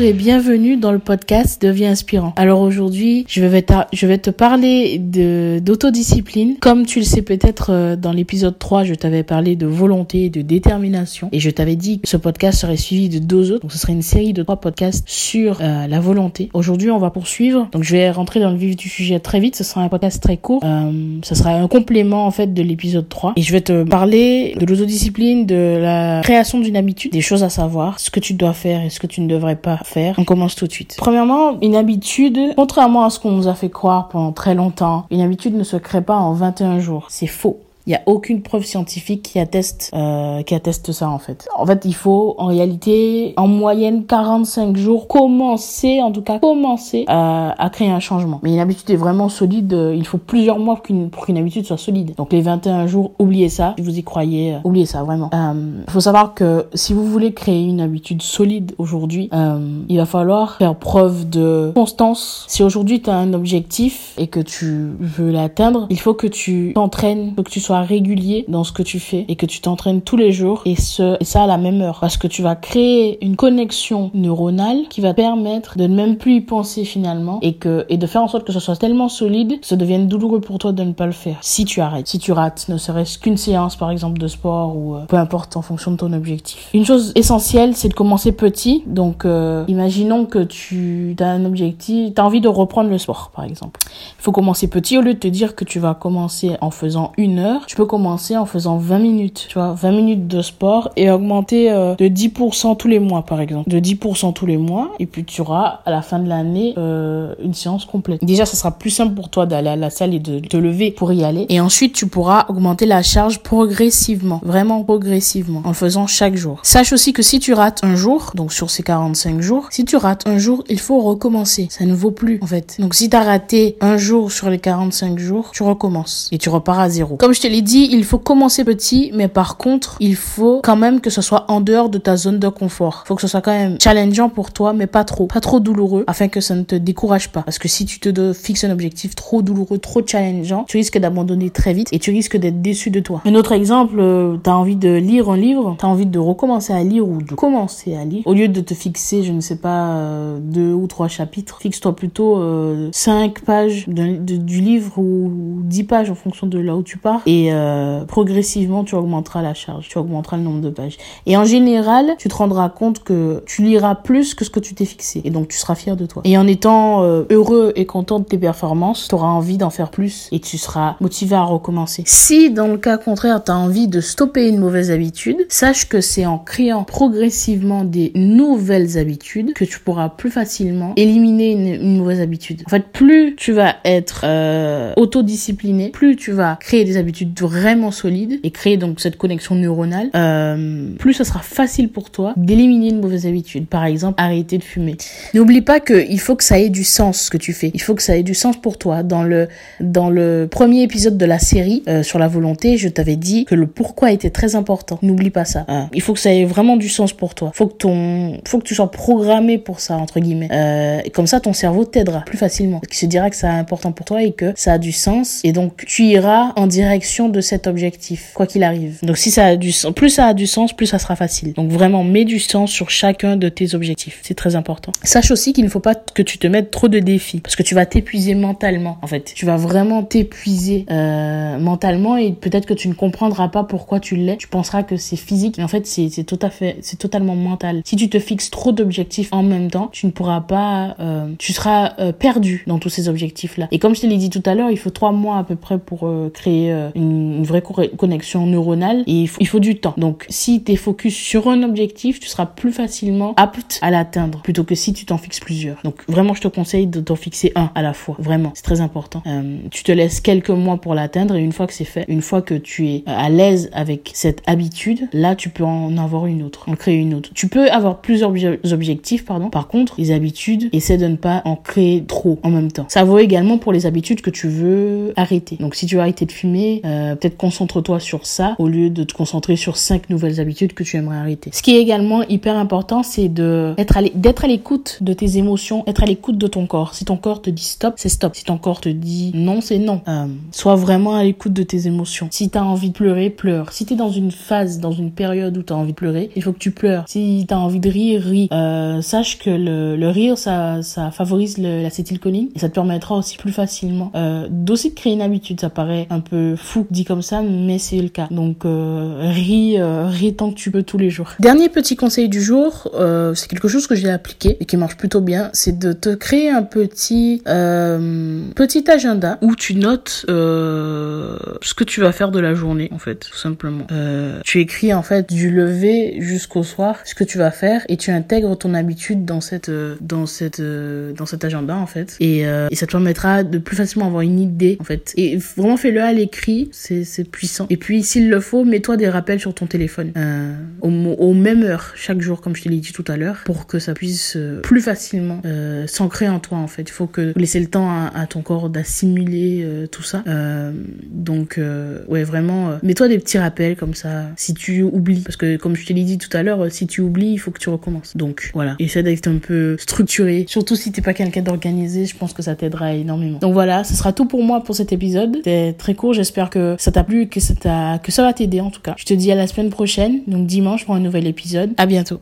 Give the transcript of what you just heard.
et bienvenue dans le podcast Deviens inspirant. Alors aujourd'hui, je vais te, parler d'autodiscipline. Comme tu le sais peut-être euh, dans l'épisode 3, je t'avais parlé de volonté de détermination et je t'avais dit que ce podcast serait suivi de deux autres. Donc ce serait une série de trois podcasts sur euh, la volonté. Aujourd'hui, on va poursuivre. Donc je vais rentrer dans le vif du sujet très vite. Ce sera un podcast très court. Euh, ce sera un complément en fait de l'épisode 3 et je vais te parler de l'autodiscipline, de la création d'une habitude, des choses à savoir, ce que tu dois faire et ce que tu ne devrais pas faire. On commence tout de suite. Premièrement, une habitude, contrairement à ce qu'on nous a fait croire pendant très longtemps, une habitude ne se crée pas en 21 jours. C'est faux. Il n'y a aucune preuve scientifique qui atteste, euh, qui atteste ça en fait. En fait, il faut en réalité en moyenne 45 jours commencer, en tout cas commencer euh, à créer un changement. Mais une habitude est vraiment solide. Euh, il faut plusieurs mois pour qu'une qu'une habitude soit solide. Donc les 21 jours, oubliez ça. Si vous y croyez, euh, oubliez ça vraiment. Il faut savoir que si vous voulez créer une habitude solide aujourd'hui, il va falloir faire preuve de constance. Si aujourd'hui tu as un objectif et que tu veux l'atteindre, il faut que tu t'entraînes, que tu sois régulier dans ce que tu fais et que tu t'entraînes tous les jours et, ce, et ça à la même heure. Parce que tu vas créer une connexion neuronale qui va permettre de ne même plus y penser finalement et que, et de faire en sorte que ce soit tellement solide que ça devienne douloureux pour toi de ne pas le faire. Si tu arrêtes, si tu rates, ne serait-ce qu'une séance par exemple de sport ou euh, peu importe en fonction de ton objectif. Une chose essentielle, c'est de commencer petit. Donc, euh, imaginons que tu as un objectif, tu as envie de reprendre le sport par exemple. Il faut commencer petit au lieu de te dire que tu vas commencer en faisant une heure tu peux commencer en faisant 20 minutes, tu vois, 20 minutes de sport et augmenter euh, de 10% tous les mois, par exemple. De 10% tous les mois, et puis tu auras à la fin de l'année euh, une séance complète. Déjà, ça sera plus simple pour toi d'aller à la salle et de te lever pour y aller. Et ensuite, tu pourras augmenter la charge progressivement, vraiment progressivement, en faisant chaque jour. Sache aussi que si tu rates un jour, donc sur ces 45 jours, si tu rates un jour, il faut recommencer. Ça ne vaut plus, en fait. Donc si tu as raté un jour sur les 45 jours, tu recommences et tu repars à zéro. Comme je te l'ai dit, il faut commencer petit, mais par contre, il faut quand même que ce soit en dehors de ta zone de confort. Faut que ce soit quand même challengeant pour toi, mais pas trop, pas trop douloureux, afin que ça ne te décourage pas. Parce que si tu te fixes un objectif trop douloureux, trop challengeant, tu risques d'abandonner très vite et tu risques d'être déçu de toi. Un autre exemple, euh, tu as envie de lire un livre, tu as envie de recommencer à lire ou de commencer à lire. Au lieu de te fixer, je ne sais pas, euh, deux ou trois chapitres, fixe-toi plutôt euh, cinq pages du livre ou dix pages en fonction de là où tu pars euh, progressivement tu augmenteras la charge, tu augmenteras le nombre de pages. Et en général, tu te rendras compte que tu liras plus que ce que tu t'es fixé et donc tu seras fier de toi. Et en étant euh, heureux et content de tes performances, tu auras envie d'en faire plus et tu seras motivé à recommencer. Si dans le cas contraire, tu as envie de stopper une mauvaise habitude, sache que c'est en créant progressivement des nouvelles habitudes que tu pourras plus facilement éliminer une, mauvaise habitude. En fait, plus tu vas être euh, autodiscipliné, plus tu vas créer des habitudes vraiment solide et créer donc cette connexion neuronale, euh, plus ça sera facile pour toi d'éliminer une mauvaise habitude. Par exemple, arrêter de fumer. N'oublie pas qu'il faut que ça ait du sens ce que tu fais. Il faut que ça ait du sens pour toi. Dans le dans le premier épisode de la série euh, sur la volonté, je t'avais dit que le pourquoi était très important. N'oublie pas ça. Euh, il faut que ça ait vraiment du sens pour toi. Faut que ton faut que tu sois programmé pour ça entre guillemets. Euh, et comme ça, ton cerveau t'aidera plus facilement. Qui se dira que c'est important pour toi et que ça a du sens. Et donc tu iras en direction de cet objectif, quoi qu'il arrive. Donc si ça a du sens, plus ça a du sens, plus ça sera facile. Donc vraiment, mets du sens sur chacun de tes objectifs. C'est très important. Sache aussi qu'il ne faut pas que tu te mettes trop de défis, parce que tu vas t'épuiser mentalement. En fait, tu vas vraiment t'épuiser euh, mentalement et peut-être que tu ne comprendras pas pourquoi tu l'es. Tu penseras que c'est physique, mais en fait, c'est tout à fait, c'est totalement mental. Si tu te fixes trop d'objectifs en même temps, tu ne pourras pas, euh, tu seras euh, perdu dans tous ces objectifs-là. Et comme je te l'ai dit tout à l'heure, il faut trois mois à peu près pour euh, créer euh, une une vraie connexion neuronale et il faut, du temps. Donc si tu es focus sur un objectif, tu seras plus facilement apte à l'atteindre plutôt que si tu t'en fixes plusieurs. Donc vraiment, je te conseille de t'en fixer un à la fois. Vraiment, c'est très important. Euh, tu te laisses quelques mois pour l'atteindre et une fois que c'est fait, une fois que tu es à l'aise avec cette habitude, là tu peux en avoir une autre, en créer une autre. Tu peux avoir plusieurs objectifs, pardon. Par contre, les habitudes, essaie de ne pas en créer trop en même temps. Ça vaut également pour les habitudes que tu veux arrêter. Donc si tu veux arrêter de fumer, euh, Euh, peut-être concentre-toi sur ça au lieu de te concentrer sur cinq nouvelles habitudes que tu aimerais arrêter. Ce qui est également hyper important, c'est d'être à l'écoute de tes émotions, être à l'écoute de ton corps. Si ton corps te dit stop, c'est stop. Si ton corps te dit non, c'est non. Euh, sois vraiment à l'écoute de tes émotions. Si t'as envie de pleurer, pleure. Si t'es dans une phase, dans une période où t'as envie de pleurer, il faut que tu pleures. Si t'as envie de rire, ris. Euh, sache que le, le rire, ça, ça favorise l'acétylcholine et ça te permettra aussi plus facilement euh, d'aussi créer une habitude. Ça paraît un peu fou dit comme ça, mais c'est le cas. Donc euh, euh, ris tant que tu peux tous les jours. Dernier petit conseil du jour, euh, c'est quelque chose que j'ai appliqué et qui marche plutôt bien, c'est de te créer un petit euh, petit agenda où tu notes euh, ce que tu vas faire de la journée en fait, tout simplement. Tu écris en fait du lever jusqu'au soir ce que tu vas faire et tu intègres ton habitude dans cette dans cette dans cet agenda en fait et, et ça te permettra de plus facilement avoir une idée en fait et vraiment fais-le à l'écrit, c'est puissant. Et puis s'il le faut, mets-toi des rappels sur ton téléphone au, au même heure chaque jour comme je te l'ai dit tout à l'heure pour que ça puisse plus facilement euh, s'ancrer en toi en fait. Il faut que laisser le temps à, ton corps d'assimiler euh, tout ça. Euh, donc euh, ouais vraiment, euh, mets-toi des petits rappels comme ça si tu oublies parce que comme je te l'ai dit tout à l'heure, si tu oublies, il faut que tu recommences. Donc voilà, essaie d'être un peu structuré. Surtout si t'es pas quelqu'un d'organisé, je pense que ça t'aidera énormément. Donc voilà, ce sera tout pour moi pour cet épisode. C'était très court. J'espère ça t'a plu, que ça t'a, que ça va t'aider en tout cas. Je te dis à la semaine prochaine, donc dimanche pour un nouvel épisode. À bientôt.